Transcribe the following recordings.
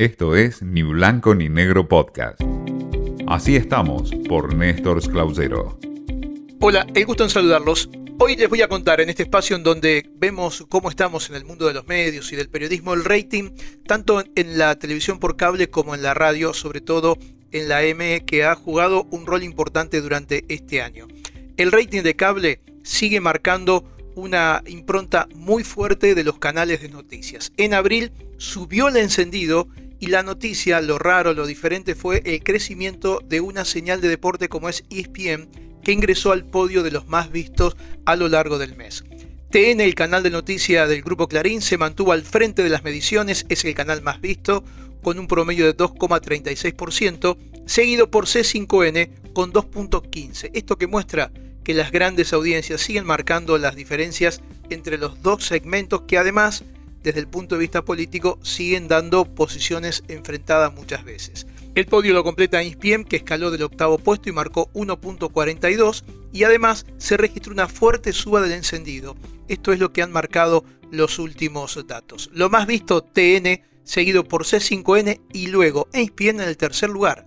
Esto es Ni Blanco ni Negro Podcast. Así estamos por Néstor Clausero. Hola, el gusto en saludarlos. Hoy les voy a contar en este espacio en donde vemos cómo estamos en el mundo de los medios y del periodismo, el rating, tanto en la televisión por cable como en la radio, sobre todo en la M, que ha jugado un rol importante durante este año. El rating de cable sigue marcando una impronta muy fuerte de los canales de noticias. En abril subió el encendido y la noticia, lo raro, lo diferente fue el crecimiento de una señal de deporte como es ESPN, que ingresó al podio de los más vistos a lo largo del mes. TN, el canal de noticias del grupo Clarín, se mantuvo al frente de las mediciones, es el canal más visto, con un promedio de 2,36%, seguido por C5N con 2.15. Esto que muestra que las grandes audiencias siguen marcando las diferencias entre los dos segmentos que además, desde el punto de vista político, siguen dando posiciones enfrentadas muchas veces. El podio lo completa ESPN, que escaló del octavo puesto y marcó 1.42, y además se registró una fuerte suba del encendido. Esto es lo que han marcado los últimos datos. Lo más visto, TN, seguido por C5N y luego ESPN en el tercer lugar.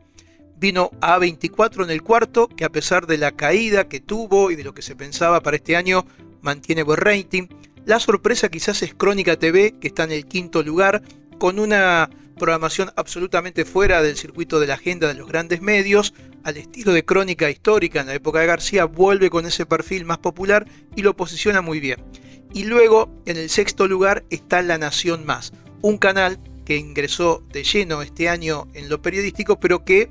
Vino A24 en el cuarto, que a pesar de la caída que tuvo y de lo que se pensaba para este año, mantiene buen rating. La sorpresa quizás es Crónica TV, que está en el quinto lugar, con una programación absolutamente fuera del circuito de la agenda de los grandes medios, al estilo de crónica histórica en la época de García, vuelve con ese perfil más popular y lo posiciona muy bien. Y luego, en el sexto lugar, está La Nación Más, un canal que ingresó de lleno este año en lo periodístico, pero que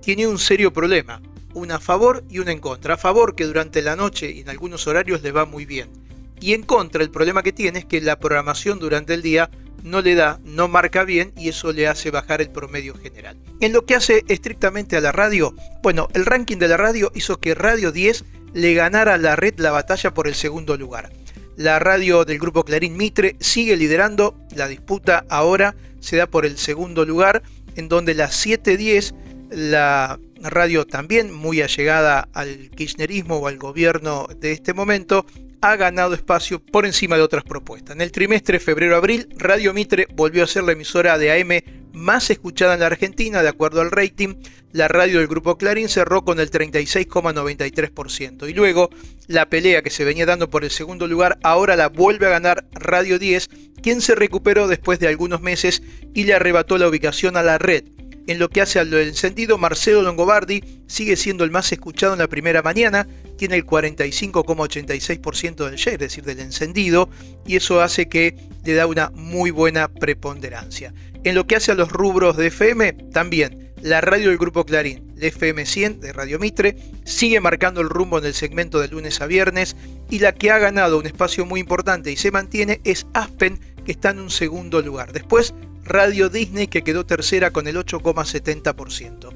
tiene un serio problema, una a favor y una en contra. A favor que durante la noche y en algunos horarios le va muy bien. Y en contra el problema que tiene es que la programación durante el día no le da, no marca bien y eso le hace bajar el promedio general. En lo que hace estrictamente a la radio, bueno, el ranking de la radio hizo que Radio 10 le ganara a la red la batalla por el segundo lugar. La radio del grupo Clarín Mitre sigue liderando la disputa ahora, se da por el segundo lugar, en donde la 710 la radio también muy allegada al kirchnerismo o al gobierno de este momento, ha ganado espacio por encima de otras propuestas. En el trimestre febrero-abril, Radio Mitre volvió a ser la emisora de AM más escuchada en la Argentina, de acuerdo al rating. La radio del grupo Clarín cerró con el 36,93%. Y luego, la pelea que se venía dando por el segundo lugar, ahora la vuelve a ganar Radio 10, quien se recuperó después de algunos meses y le arrebató la ubicación a la red en lo que hace al encendido, Marcelo Longobardi sigue siendo el más escuchado en la primera mañana, tiene el 45,86% del share, es decir, del encendido, y eso hace que le da una muy buena preponderancia. En lo que hace a los rubros de FM, también la radio del grupo Clarín, la FM 100 de Radio Mitre, sigue marcando el rumbo en el segmento de lunes a viernes, y la que ha ganado un espacio muy importante y se mantiene es Aspen, que está en un segundo lugar. Después Radio Disney que quedó tercera con el 8,70%.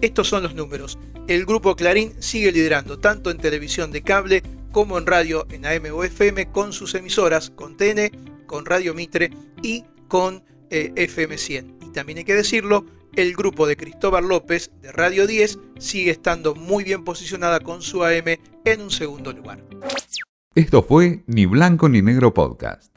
Estos son los números. El grupo Clarín sigue liderando tanto en televisión de cable como en radio en AM o FM con sus emisoras, con TN, con Radio Mitre y con eh, FM 100. Y también hay que decirlo, el grupo de Cristóbal López de Radio 10 sigue estando muy bien posicionada con su AM en un segundo lugar. Esto fue Ni Blanco ni Negro Podcast.